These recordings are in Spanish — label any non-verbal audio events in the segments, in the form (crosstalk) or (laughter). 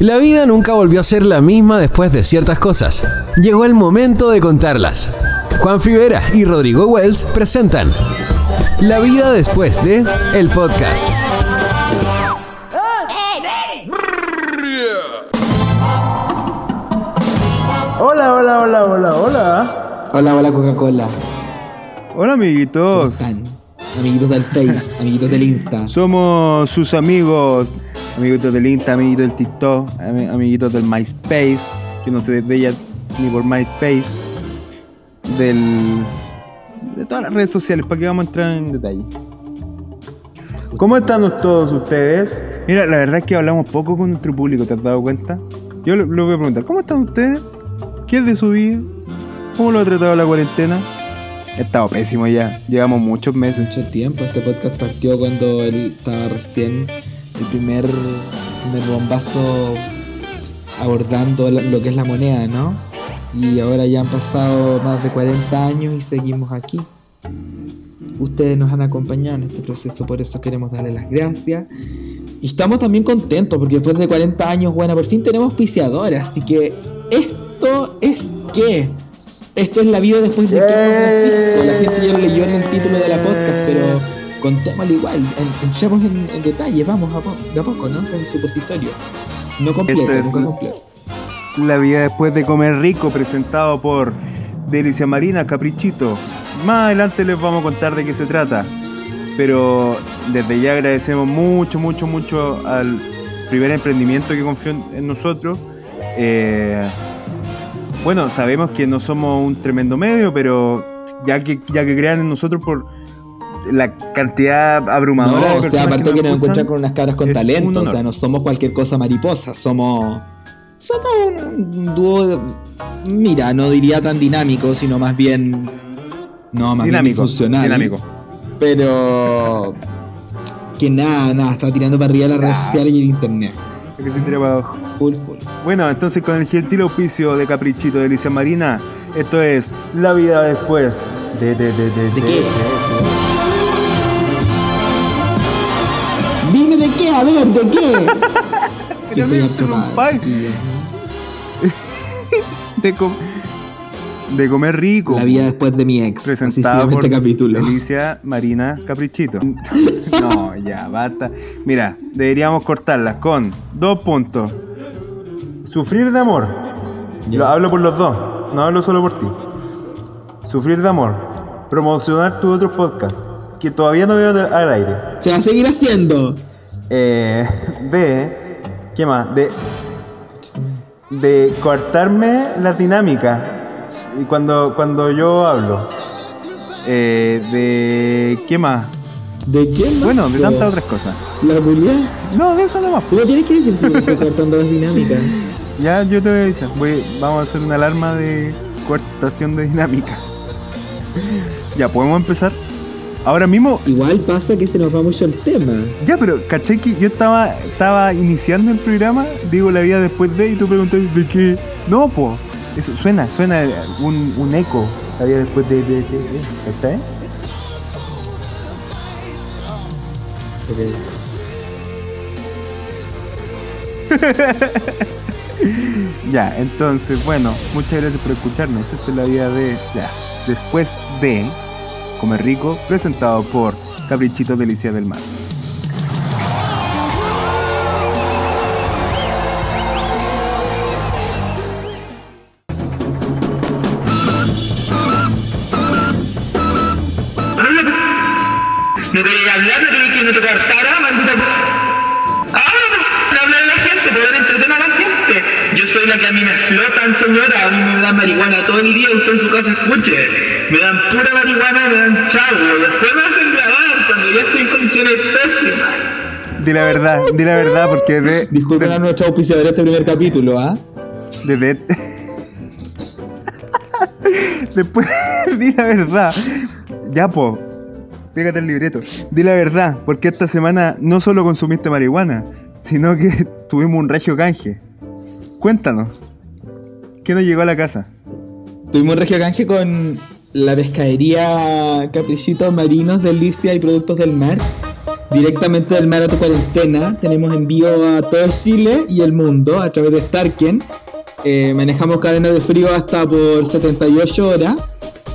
La vida nunca volvió a ser la misma después de ciertas cosas. Llegó el momento de contarlas. Juan Rivera y Rodrigo Wells presentan La vida después de el podcast. Hola, hola, hola, hola, hola. Hola, hola Coca-Cola. Hola, amiguitos. Amiguitos del Face, amiguitos del Insta. Somos sus amigos, amiguitos del Insta, amiguitos del TikTok, ami- amiguitos del MySpace, que no se veía ni por MySpace, del de todas las redes sociales, para que vamos a entrar en detalle. ¿Cómo están todos ustedes? Mira, la verdad es que hablamos poco con nuestro público, ¿te has dado cuenta? Yo le, le voy a preguntar, ¿cómo están ustedes? ¿Qué es de su vida? ¿Cómo lo ha tratado la cuarentena? He estado pésimo ya, llevamos muchos meses. Mucho tiempo, este podcast partió cuando él estaba recién el primer, primer bombazo abordando lo que es la moneda, ¿no? Y ahora ya han pasado más de 40 años y seguimos aquí. Ustedes nos han acompañado en este proceso, por eso queremos darle las gracias. Y estamos también contentos porque después de 40 años, bueno, por fin tenemos auspiciadores, así que esto es qué? Esto es la vida después de que. La gente ya lo leyó en el título de la podcast, pero contémoslo igual, en- entremos en, en detalle, vamos a po- de a poco, ¿no? El supositorio. No completo, Esto es nunca completo. La vida después de comer rico, presentado por Delicia Marina Caprichito. Más adelante les vamos a contar de qué se trata. Pero desde ya agradecemos mucho, mucho, mucho al primer emprendimiento que confió en, en nosotros. Eh, bueno, sabemos que no somos un tremendo medio, pero ya que, ya que crean en nosotros por la cantidad abrumadora No, de o sea, aparte que, nos encuentran con unas caras con talento, o sea, no somos cualquier cosa mariposa, somos. Somos un dúo. de- mira, no diría tan dinámico, sino más bien. No, más bien funcional. dinámico. Pero. Que nada, nada, está tirando para arriba las redes sociales y el internet. Que se tira para abajo. Full, full. Bueno, entonces con el gentil auspicio de Caprichito de Alicia Marina, esto es La vida después de... ¿De, de, de, de, ¿De qué? A ver, de qué. (laughs) Pero me interrumpáis. (laughs) de, com- de comer rico. La vida después de mi ex. Así se presentado llama por este capítulo. Alicia Marina Caprichito. (laughs) no, ya, basta. Mira, deberíamos cortarlas con dos puntos. Sufrir de amor. Ya. Lo hablo por los dos, no hablo solo por ti. Sufrir de amor. Promocionar tu otro podcast, que todavía no veo al aire. Se va a seguir haciendo. Eh, (laughs) B, ¿qué más? De, de cortarme las dinámicas y cuando, cuando yo hablo. Eh, de, ¿qué más? ¿De quién más? Bueno, de tantas otras cosas. La publicidad. No, de eso nomás. No tienes que decir si me estoy cortando las dinámicas. (laughs) Ya yo te voy a avisar. Voy- vamos a hacer una alarma de cortación de dinámica. (laughs) ya, ¿podemos empezar? Ahora mismo Igual pasa que se nos va mucho el tema. Ya, pero caché que yo estaba, estaba iniciando el programa, digo la vida después de, y tú preguntas de qué. No, po. Eso suena, suena un, un eco, la vida después de, de, de, de, ¿cachai? (laughs) Ya, entonces, bueno, muchas gracias por escucharnos. Esta es la vida de. Ya, después de Comer Rico, presentado por Caprichito Delicia del Mar. No quería hablar, no quería que me tocar cara, maldita. Ahora no hablar a la gente, poder entretener a la gente. Yo soy la que a mí me explotan, señora. A mí me dan marihuana todo el día, usted en su casa escuche. Me dan pura marihuana, me dan chavo. Después me hacen grabar cuando ya estoy en condiciones pésimas. Di la verdad, di la verdad, porque de, Disculpen a nuestro auspiciador este primer capítulo, ¿ah? de, de- Después, di la verdad. Ya, po. Pégate el libreto. Di la verdad, porque esta semana no solo consumiste marihuana, sino que (laughs) tuvimos un regio canje. Cuéntanos. ¿Qué nos llegó a la casa? Tuvimos un regio canje con la pescadería Caprichitos Marinos, Delicia y Productos del Mar. directamente del mar a tu cuarentena. Tenemos envío a todo Chile y el mundo a través de Starken. Eh, manejamos cadenas de frío hasta por 78 horas.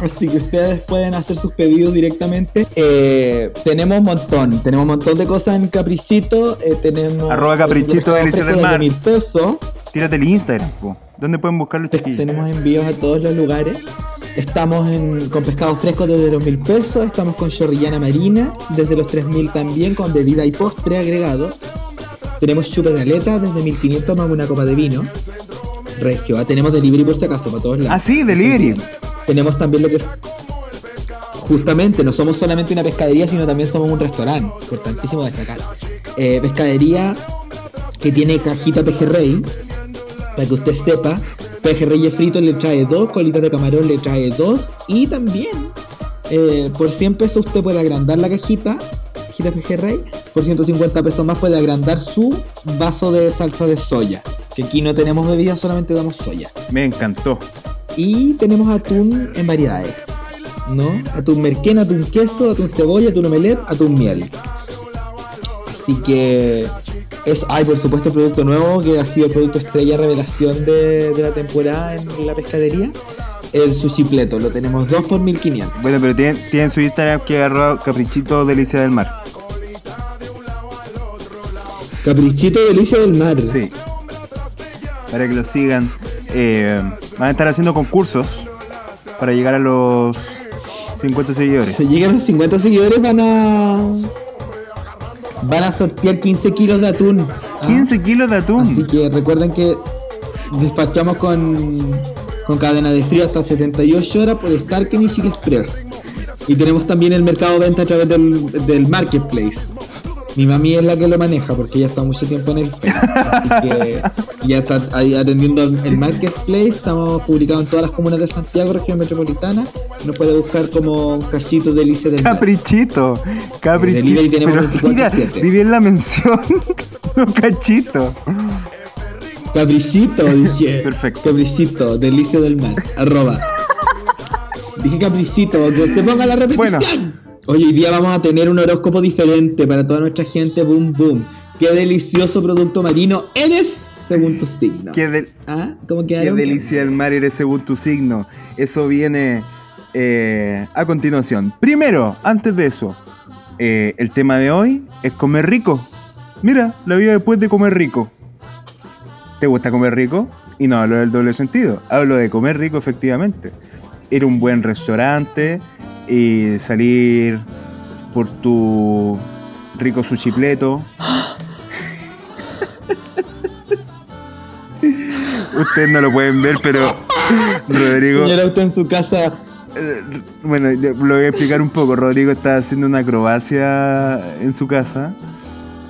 Así que ustedes pueden hacer sus pedidos directamente. Eh, tenemos un montón, tenemos un montón de cosas en Caprichito. eh, tenemos Arroba Caprichito, fresco del de Mar. mil pesos. Tírate el Instagram, po. ¿Dónde pueden buscar los Te- chiquillos? tenemos envíos a todos los lugares. Estamos en- con pescado fresco desde los mil pesos. Estamos con chorrillana marina desde los 3000 también, con bebida y postre agregado. Tenemos chupe de aleta desde 1500 más una copa de vino. Regio, ah, tenemos delivery por si acaso, para todos lados. Ah, sí, delivery. Tenemos también lo que es. Justamente, no somos solamente una pescadería, sino también somos un restaurante. Importantísimo destacar. Eh, pescadería que tiene cajita pejerrey. Para que usted sepa, pejerrey frito le trae dos, colitas de camarón le trae dos. Y también, eh, por 100 pesos usted puede agrandar la cajita, cajita pejerrey. Por 150 pesos más puede agrandar su vaso de salsa de soya. Que aquí no tenemos bebida, solamente damos soya. Me encantó. Y tenemos atún en variedades. ¿No? Atún merquén, atún queso, atún cebolla, atún omelette, atún miel. Así que es, hay por supuesto el producto nuevo que ha sido el producto estrella revelación de, de la temporada en la pescadería. El sushi pleto, lo tenemos 2 por 1500. Bueno, pero tienen, tienen su Instagram que agarró Caprichito Delicia del Mar. Caprichito delicia del mar. Sí. Para que lo sigan. Eh, van a estar haciendo concursos para llegar a los 50 seguidores. Si llegan a los 50 seguidores van a. Van a sortear 15 kilos de atún. ¿ah? 15 kilos de atún. Así que recuerden que despachamos con, con cadena de frío hasta 78 horas por Starken y Chile Express. Y tenemos también el mercado de venta a través del, del marketplace. Mi mami es la que lo maneja porque ella está mucho tiempo en el Facebook. Así que (laughs) ya está atendiendo el marketplace. Estamos publicados en todas las comunas de Santiago, región metropolitana. Nos puede buscar como Cachito del Mar. Caprichito. Caprichito. Delivery tenemos Pero mira, 24/7. vi bien la mención. (laughs) no, cachito. Capricito, dije. Perfecto. Capricito, delicia del mar. Arroba. (laughs) Dije capricito, que te ponga la repetición. Bueno. Hoy día vamos a tener un horóscopo diferente para toda nuestra gente. Boom, boom. Qué delicioso producto marino eres según tu signo. Qué, ¿Ah? ¿Cómo qué quedaron? delicia del mar eres según tu signo. Eso viene eh, a continuación. Primero, antes de eso, eh, el tema de hoy es comer rico. Mira, la vida después de comer rico. ¿Te gusta comer rico? Y no hablo del doble sentido, hablo de comer rico efectivamente. Ir a un buen restaurante y salir por tu rico sushi pleto. Ustedes no lo pueden ver, pero Rodrigo... Señora, usted en su casa. Eh, Bueno, lo voy a explicar un poco. Rodrigo está haciendo una acrobacia en su casa.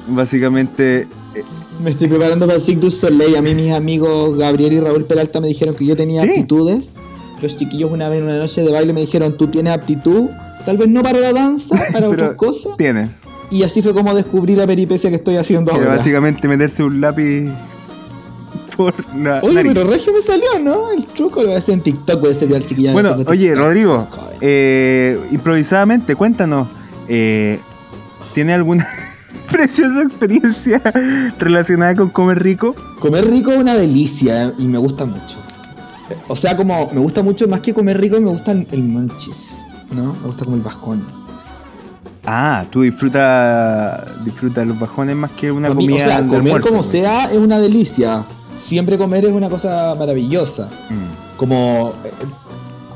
Básicamente, eh, Me estoy preparando para el Cirque du Soleil. A mí mis amigos Gabriel y Raúl Peralta me dijeron que yo tenía Sí. aptitudes. Los chiquillos una vez en una noche de baile me dijeron, tú tienes aptitud. Tal vez no para la danza, (laughs) para otras cosas. tienes. Y así fue como descubrí la peripecia que estoy haciendo ahora. básicamente meterse un lápiz por la Oye, nariz. pero Regio me salió, ¿no? El truco lo voy a hacer en TikTok, voy a servir al chiquillo. Bueno, tengo oye, TikTok. Rodrigo, eh, improvisadamente, cuéntanos, eh, ¿tiene alguna (laughs) preciosa experiencia (laughs) relacionada con comer rico? Comer rico es una delicia eh, y me gusta mucho. O sea, como me gusta mucho más que comer rico, me gusta el, monchis, ¿no? Me gusta como el bajón. Ah, tú disfrutas disfrutas los bajones más que una comida o sea, comer almuerzo, como pues. sea es una delicia. Siempre comer es una cosa maravillosa. Mm. Como. eh,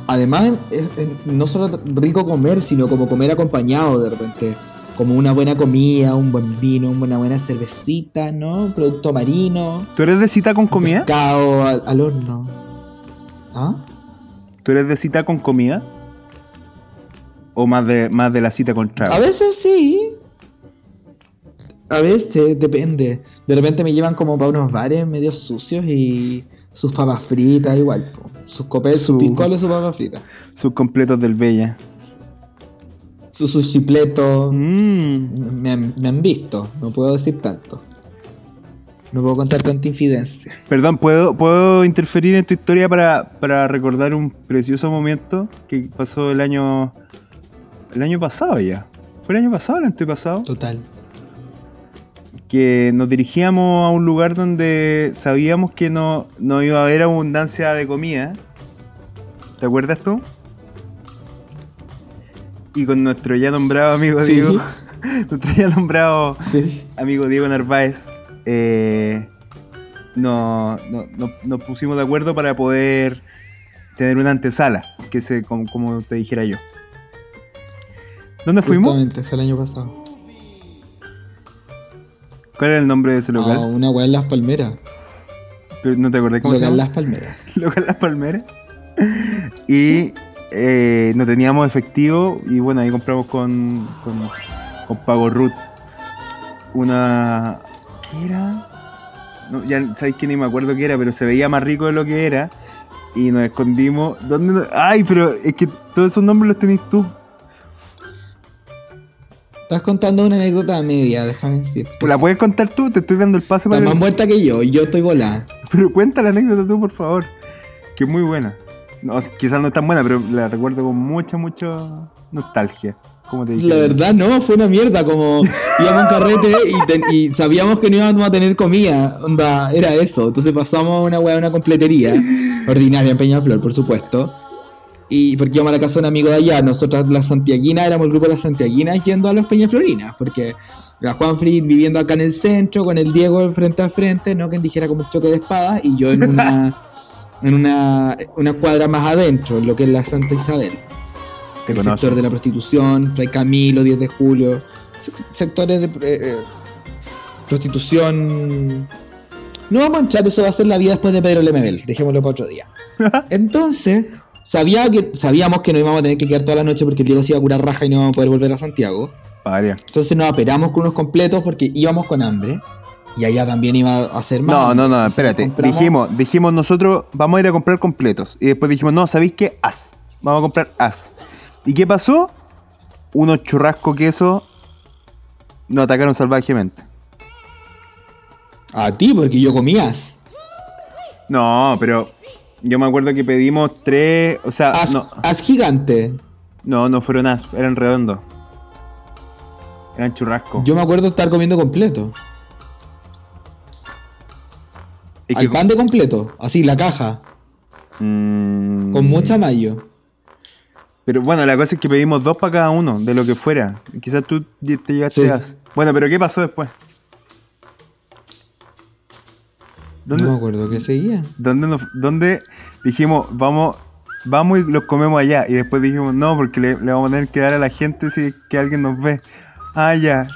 Además, es- es no solo rico comer, sino como comer acompañado de repente. Como una buena comida, un buen vino, una buena cervecita, ¿no? Producto marino. ¿Tú eres de cita con comida? Pescado al, al horno. ¿Ah? ¿Tú eres de cita con comida? ¿O más de, más de la cita con trago? A veces sí. A veces, depende. De repente me llevan como para unos bares medio sucios y sus papas fritas igual. po. Sus copetes, Su- sus piscoles, sus papas fritas. Sus completos del Bella. Sus sushipletos. Mm. Me, me han visto, no puedo decir tanto. No puedo contar tanta infidencia. Perdón, ¿puedo, ¿puedo interferir en tu historia para, para recordar un precioso momento que pasó el año. El año pasado ya. ¿Fue el año pasado o el antepasado? Total. que nos dirigíamos a un lugar donde sabíamos que no, no iba a haber abundancia de comida. ¿Te acuerdas tú? Y con nuestro ya nombrado amigo Sí. Diego, (laughs) nuestro ya nombrado Sí. amigo Diego Narváez, eh, no- no- no- nos pusimos de acuerdo para poder tener una antesala, que se, como, como te dijera yo. ¿Dónde fuimos? Justamente, fue el año pasado. ¿Cuál era el nombre de ese A local? una weá en Las Palmeras. Pero ¿No te acordás cómo se Local llama? Las Palmeras. (laughs) Local Las Palmeras. (laughs) Y eh, no teníamos efectivo y bueno, ahí compramos con, con, con Pago Root una... ¿Qué era? No, ya sabéis que ni me acuerdo qué era, pero se veía más rico de lo que era. Y nos escondimos. ¿Dónde? Ay, pero es que todos esos nombres los tenés tú. Estás contando una anécdota media, déjame decir. ¿La puedes contar tú? Te estoy dando el pase Está para más el- muerta que yo yo estoy volada. (laughs) Pero cuenta la anécdota tú, por favor. Que es muy buena. No, quizás no es tan buena, pero la recuerdo con mucha, mucha nostalgia. Como te dije. La verdad no, fue una mierda, como íbamos a un carrete y, ten- y sabíamos que no íbamos a tener comida, onda, era eso. Entonces pasamos a una weá, una completería, ordinaria en Peñaflor, por supuesto. Y porque íbamos a la casa de un amigo de allá, nosotros las Santiaguinas, éramos el grupo de las Santiaguinas yendo a los Peñaflorinas, porque la Juan Fritz viviendo acá en el centro, con el Diego frente a frente, no que dijera como un choque de espadas, y yo en una, en una, una cuadra más adentro, en lo que es la Santa Isabel el sector de la prostitución, Fray Camilo, 10 de julio, sec- sectores de eh, eh, prostitución. No vamos a entrar, eso va a ser la vida después de Pedro Lemebel, dejémoslo para otro día. (laughs) Entonces, sabía que, sabíamos que no íbamos a tener que quedar toda la noche porque el Diego se iba a curar raja y no íbamos a poder volver a Santiago. Entonces nos aperamos con unos completos porque íbamos con hambre y allá también iba a hacer más. No, no, no, Entonces espérate. Dijimos, dijimos nosotros, vamos a ir a comprar completos. Y después dijimos, no, ¿sabéis qué? As. Vamos a comprar as. ¿Y qué pasó? Unos churrasco queso nos atacaron salvajemente. A ti, porque yo comías. No, pero yo me acuerdo que pedimos tres, o sea, As, no, as gigante. no, no fueron as, eran redondos. Eran churrasco. Yo me acuerdo estar comiendo completo. Es al pan de completo, así, la caja, Mm, con mucha mayo. Pero bueno, la cosa es que pedimos dos para cada uno, de lo que fuera. Quizás tú te llevaste Sí. as. Bueno, pero ¿qué pasó después? ¿Dónde, No me acuerdo qué seguía. dónde, nos- dónde dijimos, vamos, vamos y los comemos allá? Y después dijimos, no, porque le, le vamos a tener que dar a la gente si es que alguien nos ve. Ah, ya.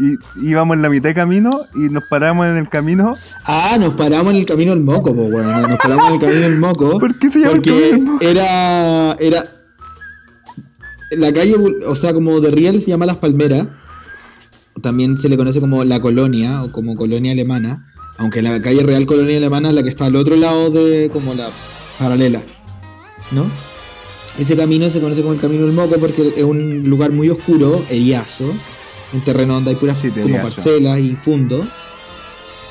Y íbamos en la mitad de camino y nos paramos en el camino. Ah, nos paramos en el camino del moco, pues bueno, nos paramos en el camino del moco. (laughs) ¿Por qué se llama el Porque camino del moco? era, era, la calle, o sea, como de Riel se llama Las Palmeras. También se le conoce como la colonia o como colonia alemana. Aunque la calle Real Colonia Alemana es la que está al otro lado de como la paralela. ¿No? Ese camino se conoce como el camino del moco porque es un lugar muy oscuro, eriazo, un terreno donde hay puras Sí, como parcelas y fundos.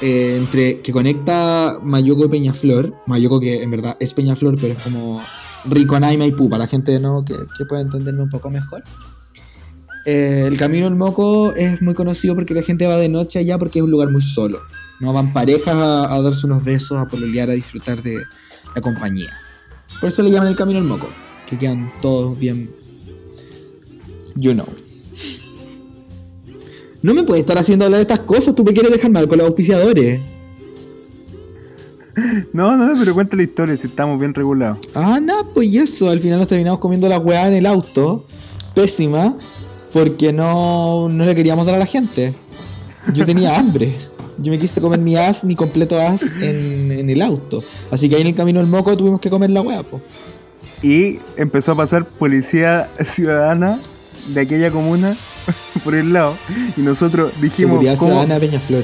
eh, entre que conecta Mayoco y Peñaflor. Mayoco que en verdad es Peñaflor, pero es como Riconá y Maipú, para la gente ¿no? que, que pueda entenderme un poco mejor. Eh, el Camino del Moco es muy conocido porque la gente va de noche allá porque es un lugar muy solo. No van parejas a, a darse unos besos, a pololear, a disfrutar de la compañía. Por eso le llaman el Camino del Moco, que quedan todos bien. You know. No me puedes estar haciendo hablar de estas cosas, tú me quieres dejar mal con los auspiciadores. (laughs) No, no, pero cuenta la historia si estamos bien regulados. Ah, no, pues y eso, al final nos terminamos comiendo la weá en el auto, pésima, porque no, no le queríamos dar a la gente. Yo tenía hambre. Yo me quise comer mi as, mi completo as en, en el auto. Así que ahí en el camino del moco tuvimos que comer la weá, po. Y empezó a pasar policía ciudadana de aquella comuna (laughs) por el lado. Y nosotros dijimos, Seguridad ¿cómo? Ciudadana de Peñaflor.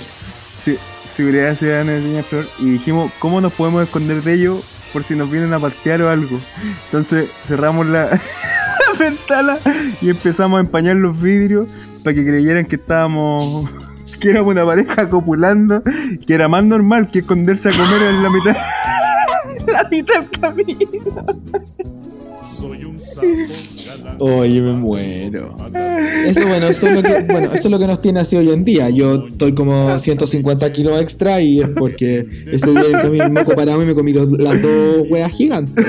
Sí, seguridad ciudadana de Peñaflor. Y dijimos, ¿cómo nos podemos esconder de ellos por si nos vienen a partear o algo? Entonces cerramos la, (laughs) la ventana y empezamos a empañar los vidrios para que creyeran que estábamos. (laughs) que éramos una pareja copulando, que era más normal que esconderse a comer en la mitad. (laughs) la mitad del camino. Un Oye, me muero. Eso, bueno, eso, es lo que, bueno, eso es lo que nos tiene así hoy en día. Yo estoy como 150 kilos extra y es porque ese día comí el moco parado y me comí los- las dos weas gigantes.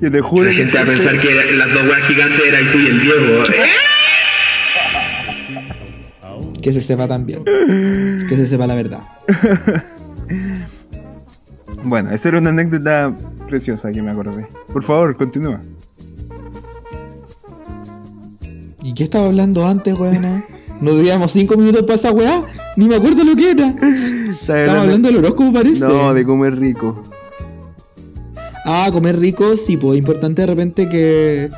Yo te juro La gente va a pensar que las dos weas gigantes eran tú y el Diego. Que se sepa también. Que se sepa la verdad. Bueno, esa era una anécdota preciosa que me acordé. Por favor, continúa. ¿Y qué estaba hablando antes, weona? Nos díamos 5 minutos para esa weá. Ni me acuerdo lo que era. Estaba hablando del horóscopo, parece. No, de comer rico. Ah, comer rico, sí, pues importante de repente que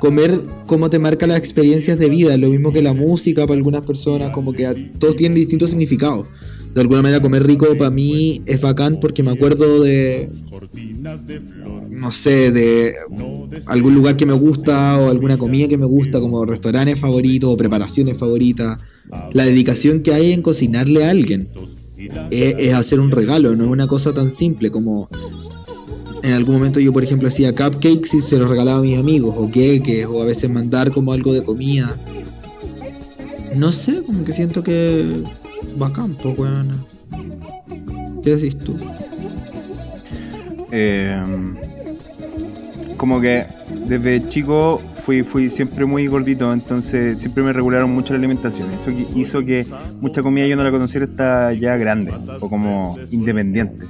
comer cómo te marca las experiencias de vida, lo mismo que la música para algunas personas, como que a- todos tienen distintos significados. De alguna manera comer rico para mí es bacán porque me acuerdo de, no sé, de algún lugar que me gusta o alguna comida que me gusta, como restaurantes favoritos o preparaciones favoritas. La dedicación que hay en cocinarle a alguien es, es hacer un regalo, no es una cosa tan simple como en algún momento yo, por ejemplo, hacía cupcakes y se los regalaba a mis amigos, o queques, o a veces mandar como algo de comida. No sé, como que siento que bacán, pues, weón. ¿Qué decís tú? Eh, como que desde chico fui, fui siempre muy gordito, entonces siempre me regularon mucho la alimentación. Eso hizo que mucha comida yo no la conociera hasta ya grande o como independiente.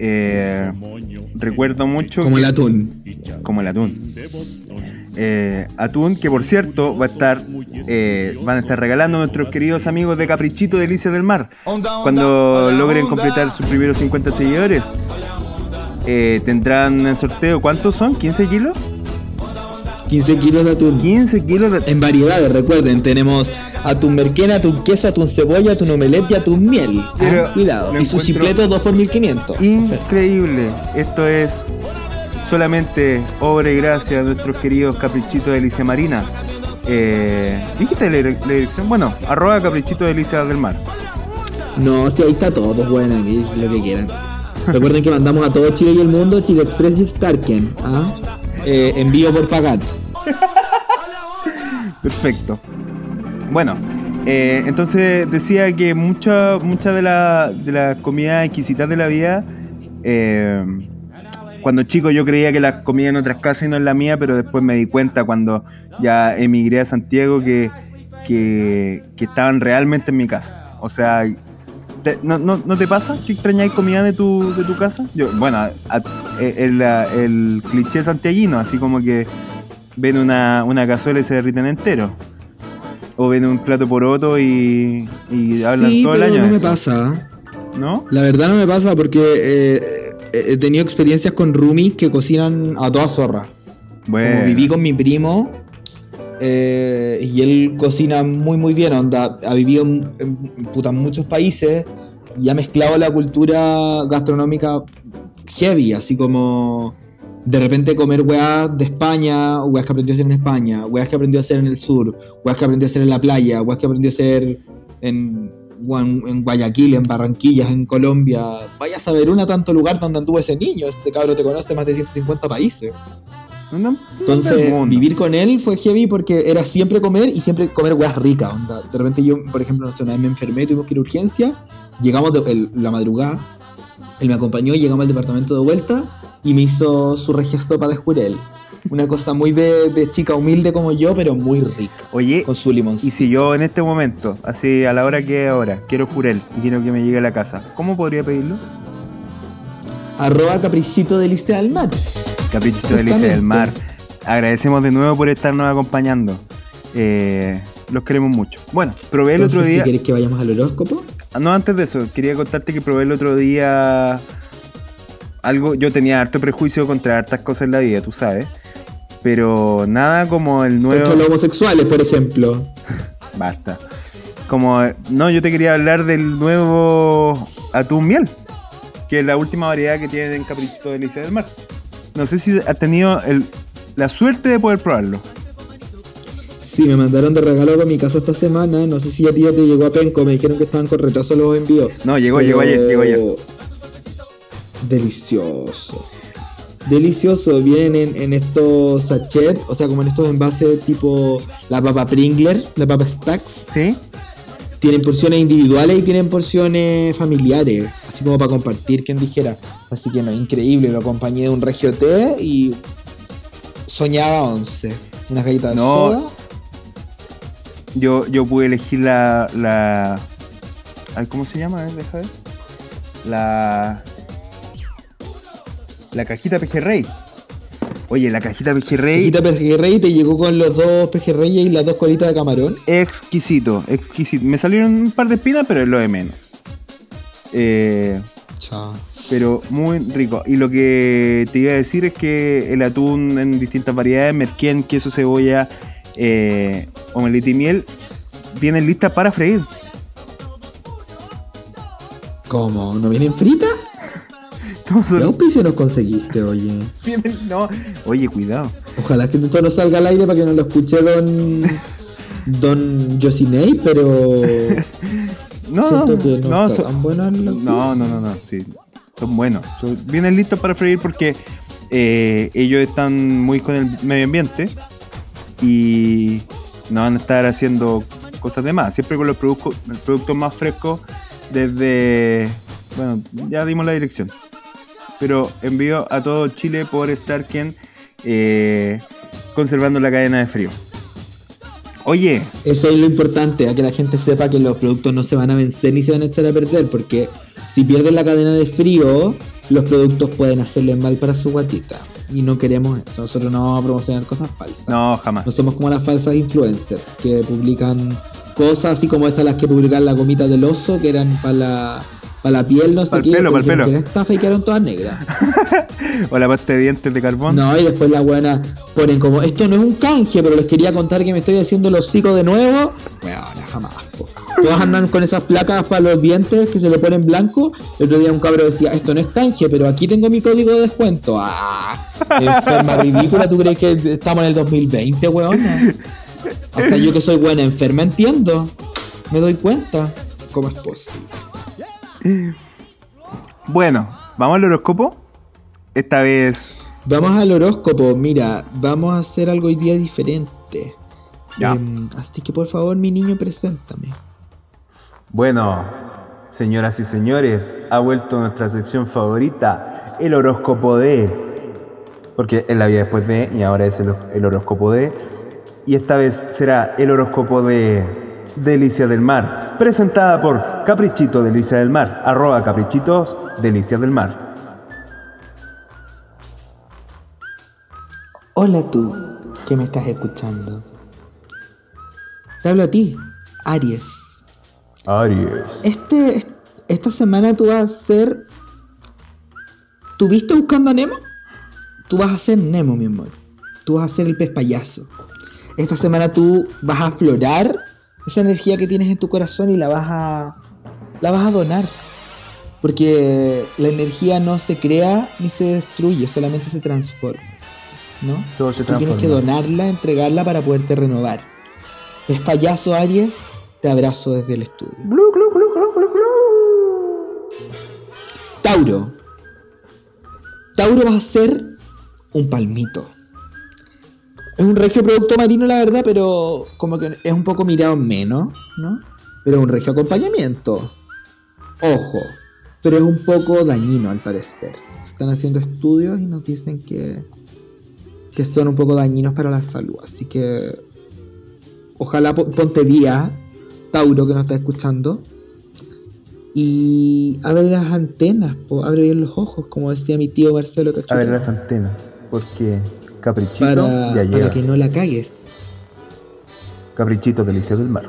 Eh, recuerdo mucho Como que- el atún. como el atún. Eh, atún que por cierto va a estar eh, van a estar regalando a nuestros queridos amigos de Caprichito Delicias del Mar cuando logren completar sus primeros 50 seguidores eh, tendrán en sorteo ¿cuántos son? ¿15 kilos? 15 kilos de atún. 15 kilos de... En variedades, recuerden, tenemos atún merquena, atún queso, atún cebolla, atún omelette y atún miel. Pero Cuidado. Y sus simpletos 2 por 1500. Increíble. Esto es solamente obra y gracia de nuestros queridos Caprichito Delicia Marina. Eh, ¿Dijiste la, dire- la dirección? Bueno, arroba Caprichito Delicias del Mar. No, si ahí está todo, bueno, aquí lo que quieran. Recuerden que mandamos a todo Chile y el mundo, Chile Express y Starken. ¿ah? Eh, envío por pagar. Perfecto. Bueno, eh, entonces decía que mucha, mucha de la, de la comida exquisitas de la vida, eh, cuando chico yo creía que las comía en otras casas y no en la mía, pero después me di cuenta cuando ya emigré a Santiago que, que estaban realmente en mi casa. O sea, te- no, no, ¿no te pasa que extrañáis comida de tu, de tu casa? Yo, bueno, a- a- el, el cliché santiaguino, así como que ven una, una cazuela y se derriten entero. O ven un plato poroto y, y hablan sí, todo el pero año. no me pasa. ¿No? La verdad no me pasa porque eh, he tenido experiencias con roomies que cocinan a toda zorra. Bueno. Como viví con mi primo eh, y él cocina muy muy bien, ha vivido en, muchos países y ha mezclado la cultura gastronómica heavy, así como de repente comer weas de España, weas que aprendió a hacer en España, weas que aprendió a hacer en el sur, weas que aprendió a hacer en la playa, weas que aprendió a hacer en, Guayaquil, en Barranquillas, en Colombia. Vaya a saber una tanto lugar donde anduvo ese niño, ese cabro te conoce más de 150 países. Entonces, vivir con él fue heavy porque era siempre comer y siempre comer weas ricas. Onda. De repente yo, por ejemplo, no sé, una vez me enfermé, tuvimos que ir a urgencia, llegamos de, el- la madrugada, él me acompañó, llegamos al departamento de vuelta y me hizo su regia sopa de jurel. Una cosa muy de, de chica humilde como yo, pero muy rica. Oye, Con su limón. y si yo en este momento, así a la hora que es ahora, quiero jurel y quiero que me llegue a la casa, ¿cómo podría pedirlo? Arroba caprichito delicia del mar. Caprichito Delicia del Mar. Agradecemos de nuevo por estarnos acompañando. Eh, los queremos mucho. Bueno, probé el otro día. ¿qué ¿Quieres que vayamos al horóscopo? Ah, No, antes de eso, quería contarte que probé el otro día algo. Yo tenía harto prejuicio contra hartas cosas en la vida, tú sabes. Pero nada como el nuevo. Contra los homosexuales, por ejemplo. (laughs) Basta. Como. No, yo te quería hablar del nuevo atún miel. Que es la última variedad que tienen en Caprichito Delicia del Mar. No sé si has tenido el- la suerte de poder probarlo. Sí, me mandaron de regalo para mi casa esta semana. No sé si a ti ya te llegó a Penco. Me dijeron que estaban con retraso los envíos. No, llegó, Pero- llegó ayer, llegó ayer. Delicioso. Delicioso, vienen en, en estos sachets, o sea, como en estos envases tipo la papa Pringler, la papa Stacks. ¿Sí? Tienen porciones individuales y tienen porciones familiares, así como para compartir, quien dijera. Así que no, increíble, lo acompañé de un regio té y soñaba 11. Una galleta de No. soda. Yo, yo pude elegir la. la ¿Cómo se llama? Deja ver. La. La cajita pejerrey. Oye, la cajita pejerrey. Pejita pejerrey te llegó con los dos pejerreyes y las dos colitas de camarón. Exquisito, exquisito. Me salieron un par de espinas, pero es lo de menos. Eh, Chao. pero muy rico. Y lo que te iba a decir es que el atún en distintas variedades, merquén, queso, cebolla, eh, omelette y miel, vienen listas para freír. ¿Cómo? ¿No vienen fritas? ¿Qué auspicio nos conseguiste, oye? no. Oye, cuidado. Ojalá que esto no salga al aire para que no lo escuche don. Don Yosinei, pero. (laughs) No, siento no, que no, no, está so- tan bueno el no, no, no, no, sí. Son buenos. Son- vienen listos para freír porque eh, ellos están muy con el medio ambiente y no van a estar haciendo cosas de más. Siempre con los productos, productos más frescos desde... Bueno, ya dimos la dirección. Pero envío a todo Chile por Starken eh, conservando la cadena de frío. Oye, Eso es lo importante, a que la gente sepa que los productos no se van a vencer ni se van a echar a perder, porque si pierden la cadena de frío, los productos pueden hacerle mal para su guatita. Y no queremos eso. Nosotros no vamos a promocionar cosas falsas. no, jamás. No somos como las falsas influencers que publican cosas así como esas las que publican la gomita del oso, que eran para la, pa' la piel, no sé qué. pelo, dijeron pelo. Que esta fakearon todas negras. (laughs) O la pasta de dientes de carbón. No, y después la buena ponen como, esto no es un canje, pero les quería contar que me estoy haciendo los hocico de nuevo. Bueno, jamás. po. Todos andan con esas placas para los dientes que se le ponen blanco. El otro día un cabro decía, esto no es canje, pero aquí tengo mi código de descuento. Ah, enferma ridícula, ¿tú crees que estamos en el 2020, weón? Hasta yo que soy buena enferma entiendo. Me doy cuenta. ¿Cómo es posible? Bueno, ¿vamos al horóscopo? Esta vez. Vamos al horóscopo. Mira, vamos a hacer algo hoy día diferente. Ya. Em, así que por favor, mi niño, preséntame. Bueno, señoras y señores, ha vuelto nuestra sección favorita, el horóscopo de. Porque es la vida después de, y ahora es el, el horóscopo de. Y esta vez será el horóscopo de Delicia del Mar, presentada por Caprichito Delicia del Mar, arroba caprichitos Delicias del Mar. Hola tú, que me estás escuchando. Te hablo a ti, Aries. Aries. Este, est- esta semana tú vas a ser... ¿Tuviste buscando a Nemo? Tú vas a ser Nemo, mi amor. Tú vas a ser el pez payaso. Esta semana tú vas a aflorar esa energía que tienes en tu corazón y la vas a... La vas a donar. Porque la energía no se crea ni se destruye, solamente se transforma. ¿No? Todo se Tú tienes que donarla, entregarla para poderte renovar. Pez payaso, Aries, te abrazo desde el estudio. Tauro. Tauro va a ser un palmito. Es un regio producto marino, la verdad, pero como que es un poco mirado en menos, ¿no? Pero es un regio acompañamiento. Ojo. Pero es un poco dañino al parecer. Se están haciendo estudios y nos dicen que, que son un poco dañinos para la salud. Así que ojalá po- ponte día, Tauro que nos está escuchando. Y abre las antenas, po, abre bien los ojos, como decía mi tío Marcelo A ver Cachuta, las antenas, porque Caprichito para, llega. para que no la cagues. Caprichito Delicias del Mar.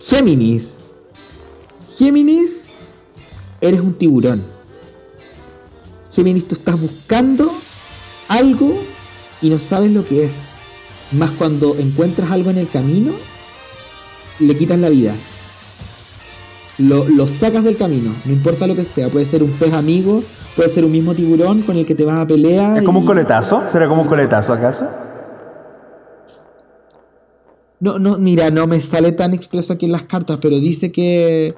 Géminis. Géminis, eres un tiburón. Géminis, tú estás buscando algo y no sabes lo que es. Más cuando encuentras algo en el camino, le quitas la vida. Lo, lo sacas del camino, no importa lo que sea. Puede ser un pez amigo, puede ser un mismo tiburón con el que te vas a pelear. ¿Es como un coletazo? ¿Será como un coletazo acaso? No, no, mira, no me sale tan expreso aquí en las cartas, pero dice que,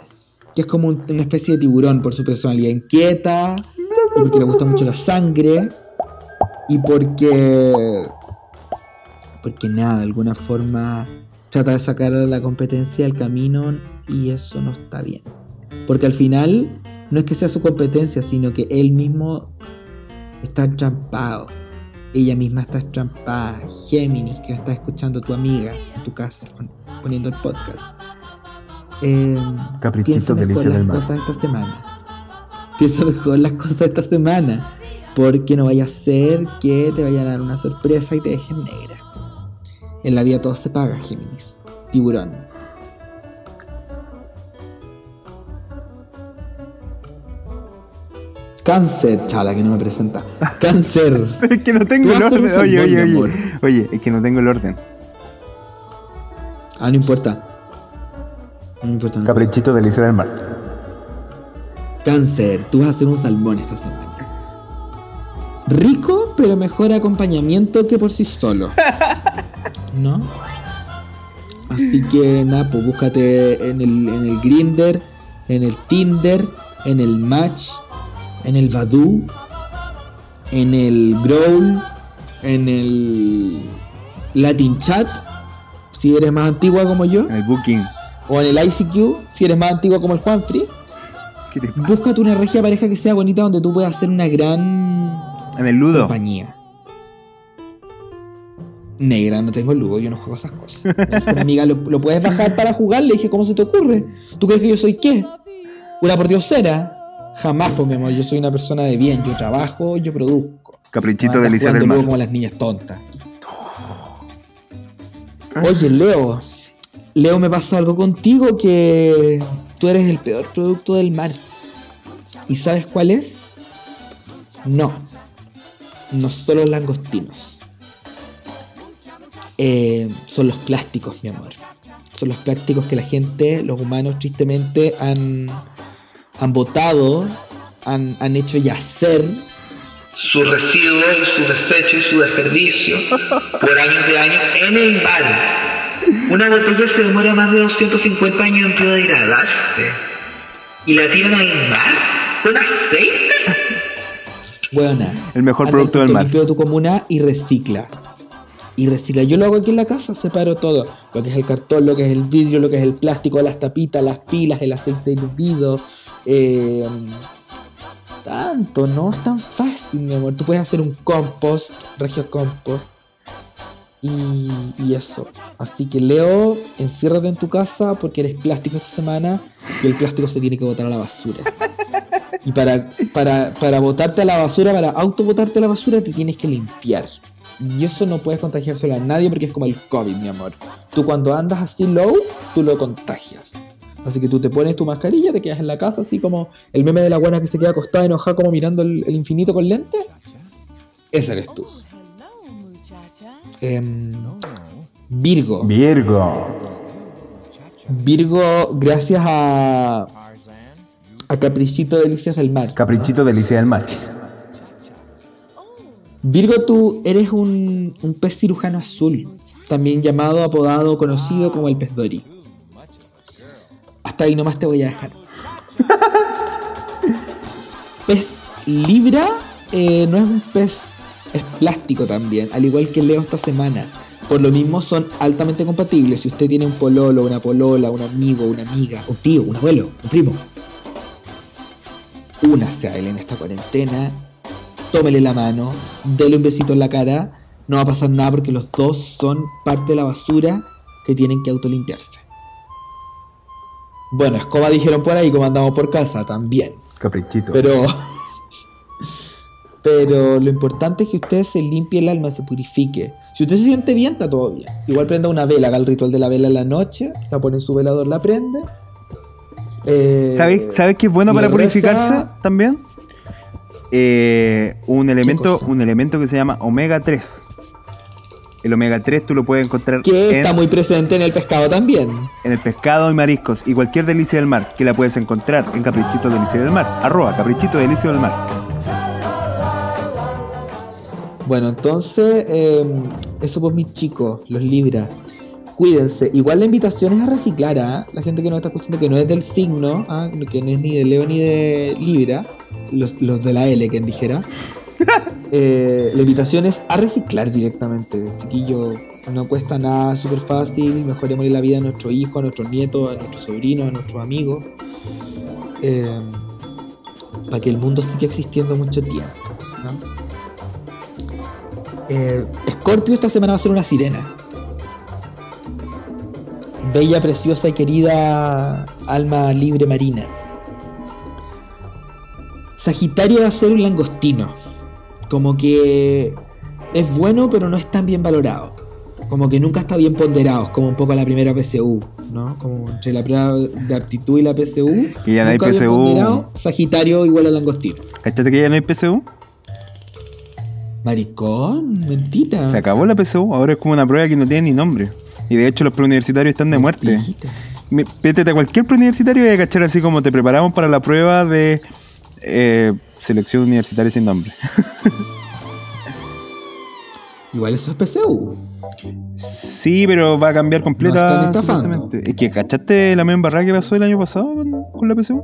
que es como un- una especie de tiburón por su personalidad inquieta, y porque le gusta mucho la sangre y porque porque nada, de alguna forma trata de sacar a la competencia del camino y eso no está bien. Porque al final no es que sea su competencia, sino que él mismo está entrampado. Ella misma está entrampada. Géminis, que está escuchando tu amiga en tu casa, pon- poniendo el podcast. Eh, Caprichito piensa mejor las del mar. cosas esta semana. Piensa mejor las cosas esta semana. Porque no vaya a ser que te vayan a dar una sorpresa y te dejen negra. En la vida todo se paga, Géminis. Tiburón. Cáncer, chala, que no me presenta. Cáncer. (laughs) Pero es que no tengo el orden. Oye, oye, oye. amor. Oye, es que no tengo el orden. Ah, no importa. No importa. no. Caprichito delicia del mar. Cáncer, tú vas a hacer un salmón esta semana. Rico, pero mejor acompañamiento que por sí solo. (laughs) ¿No? Así que nada, pues búscate en el, en el Grinder, en el Tinder, en el Match, en el Badoo, en el Growl, en el Latin Chat, si eres más antigua como yo, En el booking. o en el ICQ, si eres más antigua como el Juanfree. ¿Qué te pasa? Búscate una regia pareja que sea bonita donde tú puedas hacer una gran En el ludo. compañía. Negra, no tengo ludo, yo no juego esas cosas. Me dijo una amiga, ¿lo, lo puedes bajar para jugar? Le dije, ¿cómo se te ocurre? ¿Tú crees que yo soy qué? ¿Una pordiosera? Jamás, pues mi amor, yo soy una persona de bien, yo trabajo, yo produzco. Caprichito No jugando del ludo mar. como las niñas tontas. Oye, Leo. Leo, me pasa algo contigo que tú eres el peor producto del mar. ¿Y sabes cuál es? No. No son los langostinos. Eh, son los plásticos, mi amor. Son los plásticos que la gente, los humanos, tristemente han, han botado, han, han hecho yacer Su residuo y su desecho y su desperdicio por años de años en el mar. Una botella se demora más de 250 años en biodegradarse. ¿Y la tiran al mar? ¿Con aceite? Buena. El mejor Anda producto del mar. limpio tu comuna y recicla. Y recicla. Yo lo hago aquí en la casa, separo todo. Lo que es el cartón, lo que es el vidrio, lo que es el plástico, las tapitas, las pilas, el aceite diluido. Eh, tanto, no es tan fácil, mi amor. Tú puedes hacer un compost, regio compost. Y, y eso. Así que Leo, enciérrate en tu casa porque eres plástico esta semana y el plástico se tiene que botar a la basura. (laughs) Y para, para, para botarte a la basura, para autobotarte a la basura, te tienes que limpiar. Y eso no puedes contagiárselo a nadie porque es como el COVID, mi amor. Tú cuando andas así low, tú lo contagias. Así que tú te pones tu mascarilla, te quedas en la casa, así como el meme de la buena que se queda acostada enojada como mirando el, el infinito con lentes. Ese eres tú. Em, Virgo. Virgo. Virgo, gracias a, a Caprichito Delicias del Mar. Caprichito delicia del mar. Virgo, tú eres un, un pez cirujano azul, también llamado, apodado, conocido como el pez Dory. Hasta ahí nomás te voy a dejar. pez Libra eh, no es un pez, es plástico también, al igual que Leo esta semana. Por lo mismo son altamente compatibles. Si usted tiene un pololo, una polola, un amigo, una amiga, un tío, un abuelo, un primo, únase a él en esta cuarentena tómele la mano, dele un besito en la cara, no va a pasar nada porque los dos son parte de la basura que tienen que autolimpiarse. Bueno, escoba dijeron por ahí como andamos por casa, también. Caprichito. Pero. (laughs) Pero lo importante es que usted se limpie el alma, se purifique. Si usted se siente bien, está todo bien. Igual prenda una vela, haga el ritual de la vela en la noche, la pone en su velador, la prende. Eh, ¿Sabes, ¿Sabes qué es bueno para reza- purificarse también? Eh, un elemento un elemento que se llama omega 3. El omega 3 tú lo puedes encontrar Que en, está muy presente en el pescado también. en el pescado y mariscos y cualquier delicia del mar que la puedes encontrar en Caprichito Delicia del Mar. Arroba Caprichito Delicia del Mar. Bueno, entonces, eh, eso pues mis chicos, los Libra. cuídense. Igual la invitación es a reciclar, ¿ah? La gente que nos está escuchando que no es del signo, ¿ah? que no es ni de Leo ni de Libra, los, los de la L, quien dijera. (laughs) Eh, la invitación es a reciclar directamente, chiquillo. No cuesta nada, súper fácil. Mejoremos la vida a nuestros hijos, a nuestros nietos, a nuestros sobrinos, a nuestros amigos. Eh, para que el mundo siga existiendo mucho tiempo. ¿no? Eh, Scorpio esta semana va a ser una sirena. Bella, preciosa y querida alma libre marina. Sagitario va a ser un langostino. Como que es bueno, pero no es tan bien valorado. Como que nunca está bien ponderado, como un poco la primera PSU, ¿no? Como entre la prueba de aptitud y la PSU. Y ya no hay PSU. Sagitario igual a langostino. ¿Cachate que ya no hay PSU? Maricón, mentira. Se acabó la PSU, ahora es como una prueba que no tiene ni nombre. Y de hecho los preuniversitarios están de muerte. Mentira. Me- Métete a cualquier preuniversitario y vas a cachar así como te preparamos para la prueba de eh, selección universitaria sin nombre. (laughs) Igual eso es PSU. Sí, pero va a cambiar completa. Están. Es que ¿cachaste la misma barra que pasó el año pasado con, la PSU?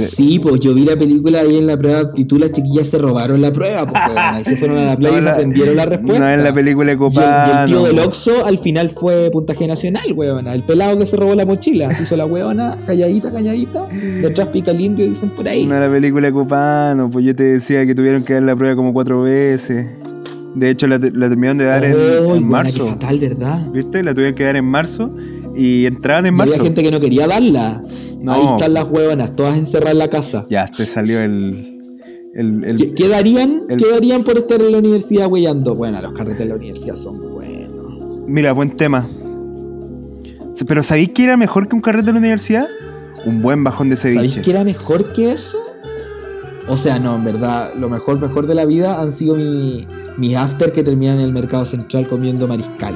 Sí, pues yo vi la película ahí en la prueba de aptitud, las chiquillas se robaron la prueba, pues ahí se fueron a la playa No, y se aprendieron la respuesta. no es la película de Y el- Y el, tío del Oxxo al final fue puntaje nacional, weona. El pelado que se robó la mochila. Se hizo la weona, calladita, calladita. Detrás pica el indio, dicen por ahí. No era la película de Copano, pues yo te decía que tuvieron que dar la prueba como cuatro veces. De hecho, la, te- la terminaron de dar en, en weona, marzo. qué fatal, ¿verdad? ¿Viste? La tuvieron que dar en marzo y entraban en Y marzo. había gente que no quería darla. No. Ahí están las hueonas, todas encerradas en la casa. Ya, te salió el. el, el- ¿Qué, qué darían, el- qué darían por estar en la universidad weyando? Bueno, los carretes de la universidad son buenos. Mira, buen tema. Pero ¿sabéis qué era mejor que un carrete de la universidad? Un buen bajón de ¿Sabéis ceviche. qué era mejor que eso? O sea, no, en verdad, lo mejor, mejor de la vida han sido mi, mis after que terminan en el mercado central comiendo mariscal.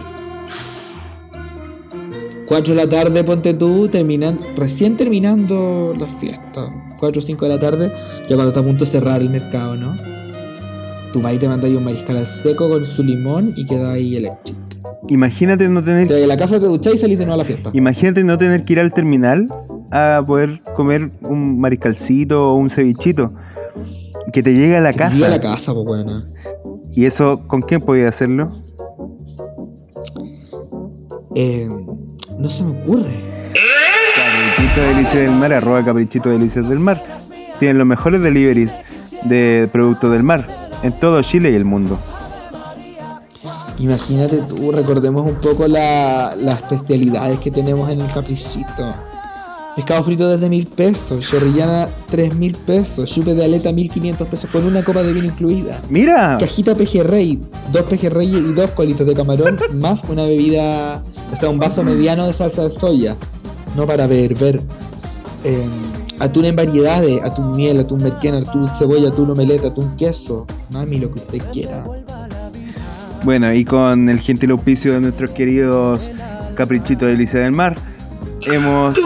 4 de la tarde, ponte tú, terminan, recién terminando la fiesta. 4 o 5 de la tarde, ya cuando está a punto de cerrar el mercado, ¿no? Tú vas y te mandas un mariscal al seco con su limón y queda ahí electric. Imagínate no Te tener. vas a la casa, te duchas y salís de nuevo a la fiesta. Imagínate no tener que ir al terminal a poder comer un mariscalcito o un cevichito. Que te llegue a la Que te llegue casa. a la casa, pues bueno. ¿Y eso con quién podía hacerlo? Eh, no se me ocurre. Caprichito Delicias del Mar, arroba Caprichito Delicias del Mar. Tienen los mejores deliveries de productos del mar en todo Chile y el mundo. Imagínate tú, recordemos un poco la- las especialidades que tenemos en el caprichito. Pescado frito desde mil pesos, chorrillana tres mil pesos, chupe de aleta mil quinientos pesos con una copa de vino incluida. Mira, Cajita pejerrey, dos pejerrey y dos colitas de camarón, más una bebida, o sea, un vaso mediano de salsa de soya. No para ver, ver. Eh, atún en variedades, atún miel, atún merquén, atún cebolla, atún omeleta, atún queso. Mami, lo que usted quiera. bueno, y con el gentil auspicio de nuestros queridos Caprichito Delicias del Mar, hemos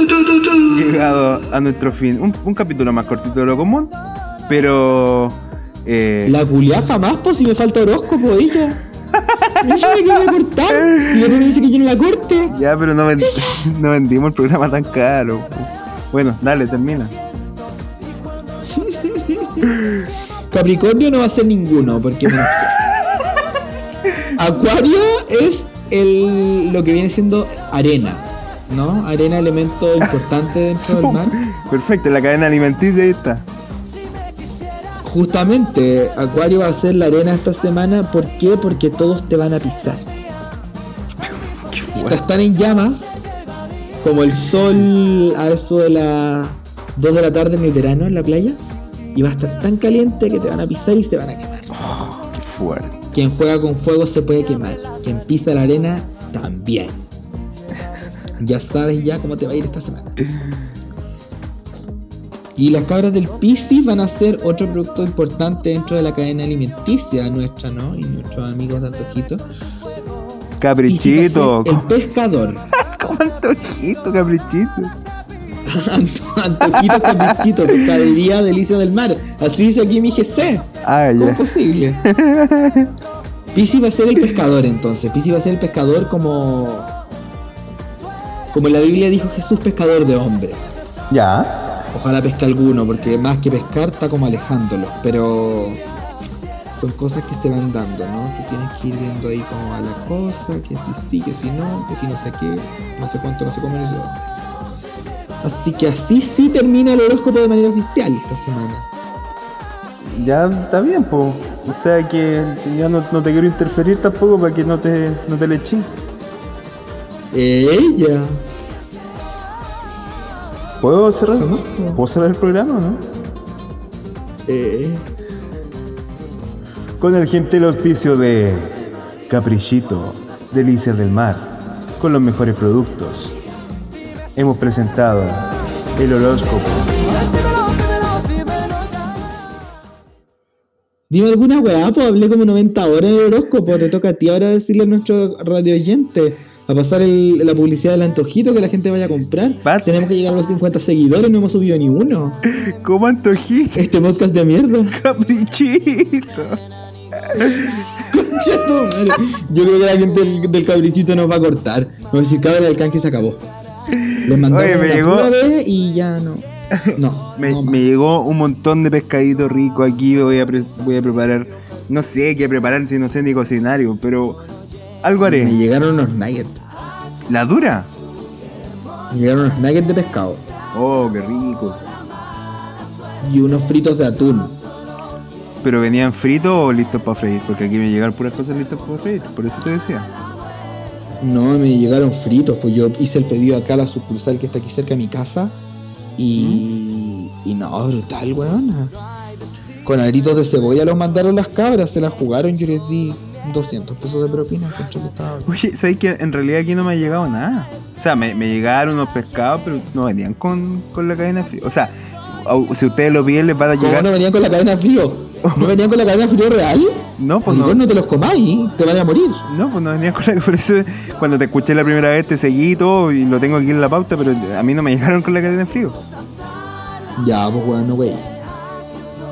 llegado a nuestro fin. Un, un capítulo más cortito de lo común, pero. eh, La culiá jamás, pues si me falta horóscopo, ella. Ella me quería cortar. Y después me dice que yo no la corte. Ya, pero no, ven- (laughs) no vendimos el programa tan caro. Bueno, dale, termina. (laughs) Capricornio no va a ser ninguno, porque me. (laughs) Acuario es el, lo que viene siendo arena, ¿no? Arena, elemento importante dentro del mar. Perfecto, la cadena alimenticia ahí está. Justamente, Acuario va a ser la arena esta semana. ¿Por qué? Porque todos te van a pisar. (laughs) Estás tan en llamas como el sol a eso de las 2 de la tarde en el verano en la playa. Y va a estar tan caliente que te van a pisar y se van a quemar. Qué fuerte. Quien juega con fuego se puede quemar. Quien pisa la arena también. Ya sabes ya cómo te va a ir esta semana. Y las cabras del Piscis van a ser otro producto importante dentro de la cadena alimenticia nuestra, ¿no? Y nuestros amigos de Antojito. Piscis Caprichito. el pescador. (laughs) ¿Cómo antojito, caprichito? (laughs) Anto- Antojito caprichito, pescadería delicia del mar. Así dice aquí mi GC. Ah, ¿Cómo es ya. posible? (laughs) Pisi va a ser el pescador entonces. Pisi va a ser el pescador como. Como en la Biblia dijo Jesús, pescador de hombres. Ya. Ojalá pesque alguno, porque más que pescar está como alejándolos. Pero son cosas que se van dando, ¿no? Tú tienes que ir viendo ahí cómo va la cosa, que si sí, que si no, que si no sé qué, no sé cuánto, no sé cómo, no sé dónde. Así que así sí termina el horóscopo de manera oficial esta semana. Ya está bien, pues. O sea que ya no, no te quiero interferir tampoco para que no te, no te le. Ella. ¿Puedo cerrar? ¿Puedo cerrar el programa o no? Eh, Con el gentil auspicio de Caprichito, Delicias del Mar, con los mejores productos. Hemos presentado el horóscopo. dime alguna weá, pues hablé como 90 horas en el horóscopo. Te toca a ti ahora decirle a nuestro radio oyente. A pasar el- la publicidad del antojito que la gente vaya a comprar. Pat. Tenemos que llegar a los 50 seguidores, no hemos subido ni uno. ¿Cómo antojito? Este podcast de mierda. (laughs) Caprichito. Yo creo que la gente del, del cabrichito nos va a cortar. Vamos a decir, cabrón, el canje se acabó. Les mandamos Oye, me la llegó- pura vez y ya no. No. Me, no me más. llegó un montón de pescadito rico aquí. Voy a, pre- voy a preparar. No sé qué preparar si no sé ni cocinario, pero algo Me haré. llegaron unos nuggets. ¿La dura? Me llegaron unos nuggets de pescado. Oh, qué rico. Y unos fritos de atún. ¿Pero venían fritos o listos para freír? Porque aquí me llegan puras cosas listas para freír. Por eso te decía. No, me llegaron fritos. Pues yo hice el pedido acá a la sucursal que está aquí cerca de mi casa. Y. Y no, brutal, weón. Con aritos de cebolla los mandaron las cabras, se las jugaron. Yo les di 200 pesos de propina. que estaba bien. Oye, ¿sabes que En realidad aquí no me ha llegado nada. O sea, me, me llegaron unos pescados, pero no venían con, con la cadena fría. O sea, si, ustedes lo piden, les van a ¿Cómo llegar. no venían con la cadena frío? ¿No (laughs) venían con la cadena frío real? No, pues no. No te los comáis, te van a morir. No, pues no venía con la. (laughs) Por eso, cuando te escuché la primera vez, te seguí y todo, y lo tengo aquí en la pauta, pero a mí no me (laughs) llegaron con la cadena en frío. Ya, pues weón, no wey.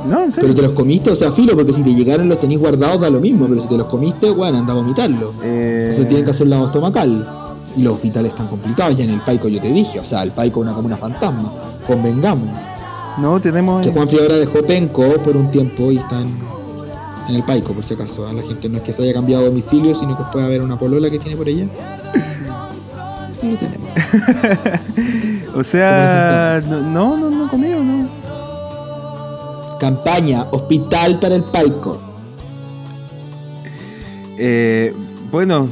No, en serio. Pero te los comiste, o sea, filo, porque si te llegaron los tenéis guardados da lo mismo, pero si te los comiste, weón, anda a vomitarlo. Eh, Entonces tienen que hacer lavado estomacal. Y los hospitales están complicados, ya en el Paico yo te dije, o sea, el Paico es una comuna fantasma. Convengamos. No, tenemos. Que Juan ahora dejó Penco por un tiempo y están en el Paico, por si acaso. La gente no es que se haya cambiado de domicilio, sino que fue a ver una polola que tiene por allá. (laughs) Y lo tenemos. O sea, no, no, no, no conmigo, no. Campaña, hospital para el Paico. Eh, bueno,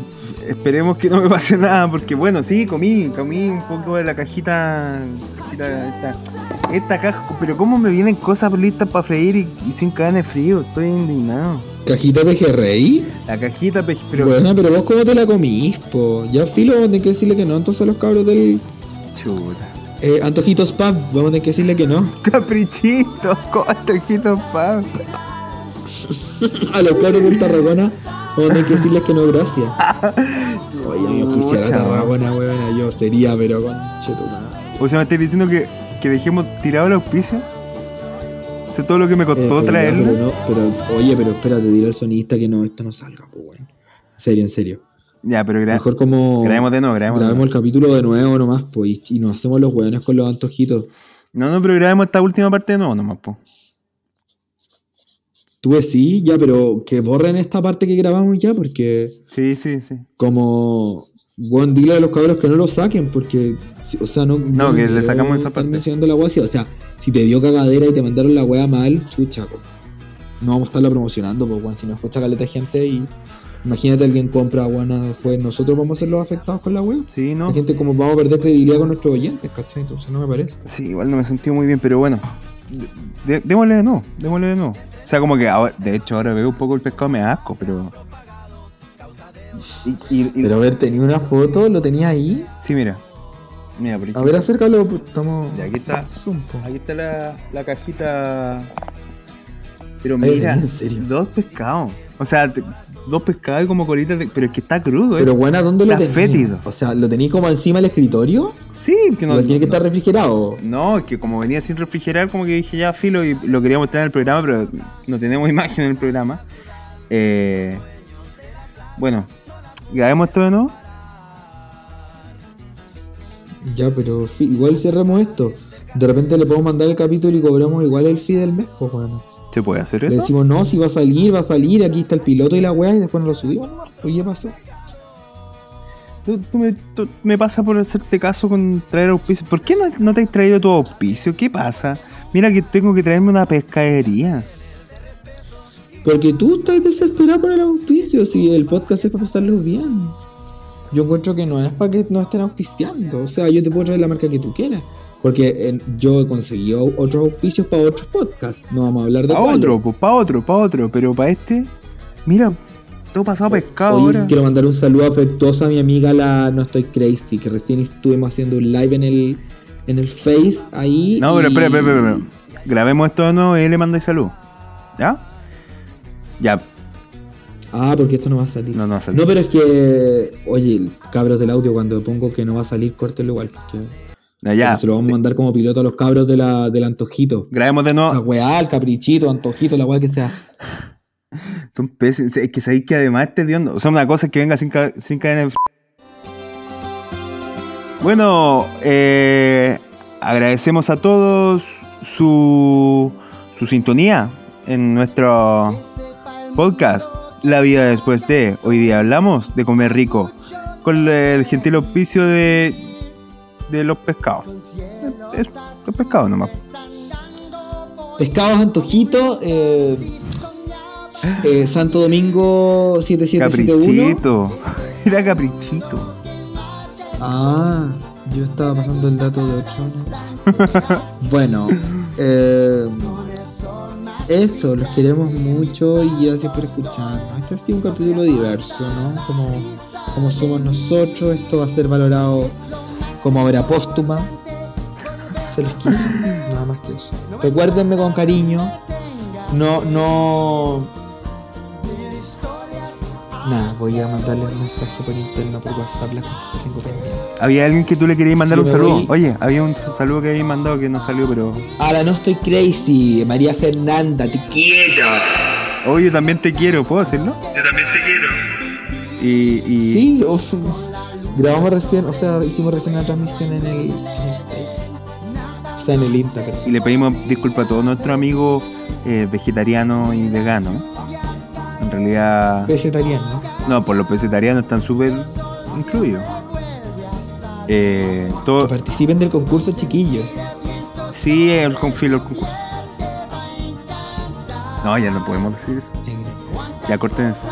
esperemos que no me pase nada, porque bueno, sí, comí, comí un poco de la cajita, cajita esta, esta caja, pero cómo me vienen cosas listas para freír y, y sin cadena de frío, estoy indignado. Cajita pejerrey. La cajita, pe- pero Bueno, pero vos cómo te la comís, po. Ya filo, tener que decirle que no. Entonces a los cabros del chuta. Eh, Antojitos Pub, vamos a tener que decirle que no. (laughs) Caprichito, cotojito, pa. (laughs) A los cabros del Tarragona, vamos a tener que decirles que no, gracias. (laughs) Oye, yo quisiera Pucha, Tarragona, weón, yo sería, pero conche tu madre. O sea, me estás diciendo que, que dejemos tirado el auspicio. O sea, todo lo que me Eh, costó ya, traerlo. pero no, pero, oye, pero espérate, dile al sonista que no, esto no salga, pues, weón. En serio, en serio. Ya, pero gra- Mejor como. grabemos de nuevo, grabemos Grabemos el capítulo de nuevo nomás, pues, y, y nos hacemos los weones con los antojitos. No, no, pero grabemos esta última parte de nuevo nomás, po. Tú sí, ya, pero que borren esta parte que grabamos ya, porque Sí, sí, sí. como Weón, dile a los cabros que no lo saquen, porque, o sea, no. No, que le sacamos esa parte. mencionando la wea o sea, si te dio cagadera y te mandaron la wea mal, chucha, no vamos a estarla promocionando, pues, weón, si nos cuesta caleta gente y. Imagínate alguien compra buena después, nosotros vamos a ser los afectados con la wea. Sí, no. La gente como vamos a perder credibilidad con nuestros oyentes, ¿cachai? Entonces no me parece. Sí, igual no me sentí muy bien, pero bueno. De- de- démosle de nuevo, démosle de nuevo. O sea, como que ahora, de hecho ahora veo un poco el pescado, me da asco, pero. Y, y- y- Pero a ver, tenía una foto, lo tenía ahí. sí, mira. Mira, por A ver, acércalo, estamos. Ya, aquí está. Zoom. Aquí está la, la cajita. Pero Ay, mira, ¿en serio? dos pescados. O sea, te- dos pescados y como colitas, de- pero es que está crudo, ¿eh? Pero bueno, ¿dónde lo tenía? fétido. O sea, ¿lo tenéis como encima del escritorio? sí, que no. ¿O tiene que no- estar refrigerado? No, es que como venía sin refrigerar, como que dije ya filo y lo quería mostrar en el programa, pero no tenemos (laughs) imagen en el programa. Eh, Bueno, grabemos esto de nuevo. Ya, pero igual cerramos esto. De repente le podemos mandar el capítulo y cobramos igual el fee del mes, pues bueno. ¿Se puede hacer Le eso? decimos, no, si va a salir, va a salir, aquí está el piloto y la weá, y después nos lo subimos, ¿no? Oye, ¿qué pasa? Tú, tú me, tú- me pasa por hacerte caso con traer auspicio. ¿Por qué no, no te has traído tu auspicio? ¿Qué pasa? Mira que tengo que traerme una pescadería. Porque tú estás desesperado por el auspicio, si el podcast es para pasarlo bien. Yo encuentro que no es para que nos estén auspiciando. O sea, yo te puedo traer la marca que tú quieras. Porque yo he conseguido otros auspicios para otros podcasts. No vamos a hablar de Para otro, pues para otro, para otro. Pero para este, mira, todo pasado a pescado ahora. quiero mandar un saludo afectuoso a mi amiga la No Estoy Crazy, que recién estuvimos haciendo un live en el, en el Face ahí. No, pero y- espera, espera, espera, espera. Grabemos esto de nuevo y le mando salud. ¿Ya? Ya, Ah, porque esto no va a salir. no, no va a salir. No, pero es que, oye, cabros del audio, cuando pongo que no va a salir, córtelo igual. porque- Ya, Se lo vamos a mandar como piloto a los cabros de la, del antojito. Grabemos de Esa nuevo. weá, el caprichito, antojito, la weá que sea. (laughs) Son pésimos. Es que sabéis que además este Dios. O sea, una cosa es que venga sin, ca- sin cadena de Bueno, eh, agradecemos a todos su, su sintonía en nuestro podcast La vida después de. Hoy día hablamos de comer rico con el gentil auspicio de, de los pescados. Es, los pescados nomás. Pescados antojito, eh, eh, Santo Domingo 7771. Caprichito. (laughs) Era caprichito. Ah, yo estaba pasando el dato de 8 años. (laughs) bueno, eh, eso, los queremos mucho y gracias por escucharnos. Este ha sido un capítulo diverso, ¿no? Como, como somos nosotros, esto va a ser valorado como obra póstuma. Se les quiso, nada más que eso. Recuérdenme con cariño. No, no. Nada, voy a mandarles un mensaje por interno, por WhatsApp, las cosas que tengo pendientes. Había alguien que tú le querías mandar Sí, un saludo. voy. Oye, había un saludo que habías mandado que no salió, pero. Ahora no estoy crazy, María Fernanda, te quiero. Quieto. Oye, yo también te quiero, ¿puedo decirlo? Yo también te quiero. Y. y Sí, uf, grabamos recién, o sea, hicimos recién una transmisión en el, en el. O sea, en el Instagram. y le pedimos disculpas a todos nuestros amigos eh, vegetarianos y veganos. En realidad. Vegetariano. No, por los vegetarianos están súper incluidos. Eh, Que todo, participen del concurso, chiquillos. sí, el confilo el concurso. No, ya no podemos decir eso. Ya corten eso.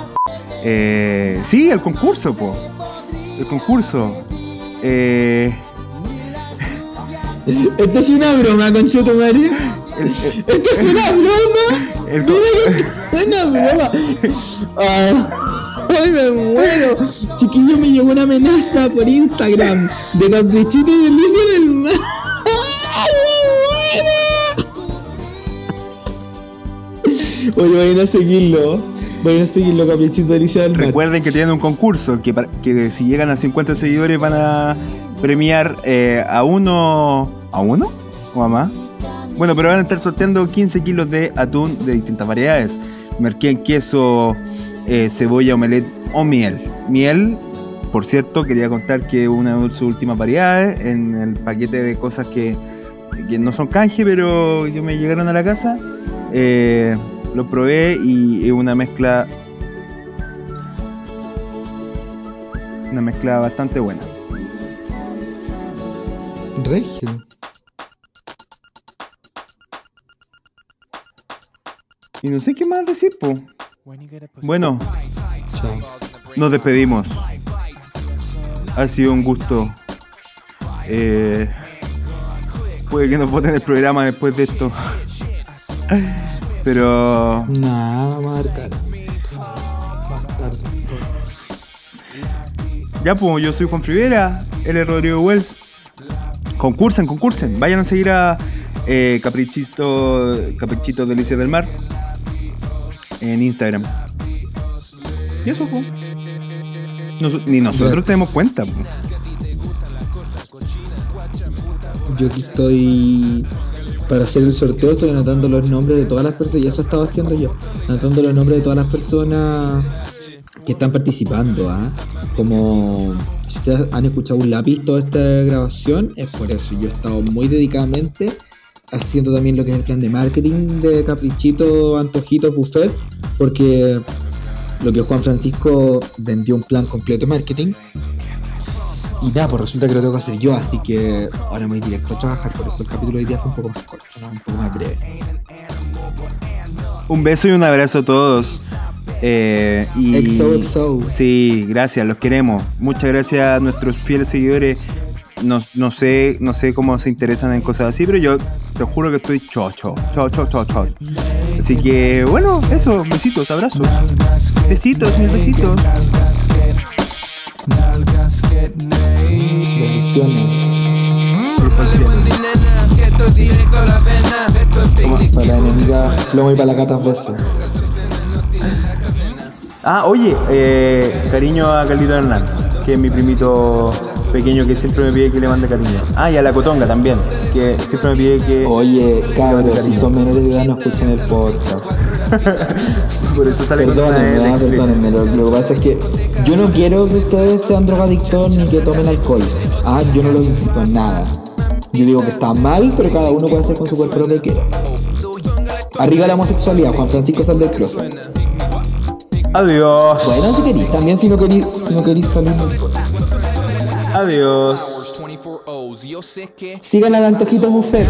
Eh, sí, el concurso, po. El concurso. Eh, (laughs) Esto es una broma, concheto madre. (laughs) el- el- Esto es una broma. el- (laughs) es una broma. Ah, Ay, me muero. Chiquillo, me llegó una amenaza por Instagram de Caprichito y Delicia del Mar. Ay, me muero. Oye, vayan a seguirlo. Caprichito. Recuerden que tienen un concurso que, para- que si llegan a 50 seguidores van a premiar eh, a uno. ¿A uno? ¿O a más? Bueno, pero van a estar sorteando 15 kilos de atún de distintas variedades. Merquén, queso, eh, cebolla, omelette o miel. Miel, por cierto, quería contar que una de sus últimas variedades en el paquete de cosas que, que no son canje, pero que me llegaron a la casa. eh, lo probé y es una mezcla Una mezcla bastante buena. Regio. Y no sé qué más decir, po. Bueno, Chao. nos despedimos. Ha sido un gusto. Eh, puede que nos voten el programa después de esto. (laughs) Pero Nada, vamos a ver cara. Más tarde. ya, pues, yo soy Juan Rivera, él es Rodrigo Wells. Concursen, concursen. Vayan a seguir a eh, Caprichito, Caprichito Delicias del Mar en Instagram. Y eso, pues. Nos- ni nosotros tenemos cuenta, pues. Yo aquí estoy para hacer el sorteo, estoy anotando los nombres de todas las personas, y eso estaba haciendo yo, anotando los nombres de todas las personas que están participando, ¿ah? Como si ustedes han escuchado un lápiz toda esta grabación, es por eso. Yo he estado muy dedicadamente haciendo también lo que es el plan de marketing de Caprichito, Antojitos, Buffet, porque lo que Juan Francisco vendió un plan completo de marketing. Y nada, pues resulta que lo tengo que hacer yo, así que ahora me voy directo a trabajar, por eso el capítulo de hoy día fue un poco más corto, ¿no? un poco más breve. Un beso y un abrazo a todos. Eh, y XOXO. Sí, gracias, los queremos. Muchas gracias a nuestros fieles seguidores. No, no sé, no sé cómo se interesan en cosas así, pero yo te juro que estoy chocho, chocho, chocho, chocho. Así que bueno, eso, besitos, abrazos. Besitos, mil besitos. Bendiciones. ¿Cómo? Para la enemiga, plomo y para la gata beso. Ah, oye, eh, cariño a Carlito Hernán, que es mi primito pequeño que siempre me pide que le mande cariño. Ah, y a la Cotonga también, que siempre me pide que... Oye, cabros, si cariño. son menores de edad no escuchen el podcast. (laughs) Por eso sale con una Perdónenme, ah, perdónenme. Lo, lo que pasa es que yo no quiero que ustedes sean drogadictos ni que tomen alcohol. Ah, yo no los incito nada. Yo digo que está mal, pero cada uno puede hacer con su cuerpo lo que quiera. Arriba la homosexualidad, Juan Francisco sal del closet. Adiós. Bueno, si queréis, también si no queréis, si no querís salir. Adiós. Sigan a Antojitos Buffet.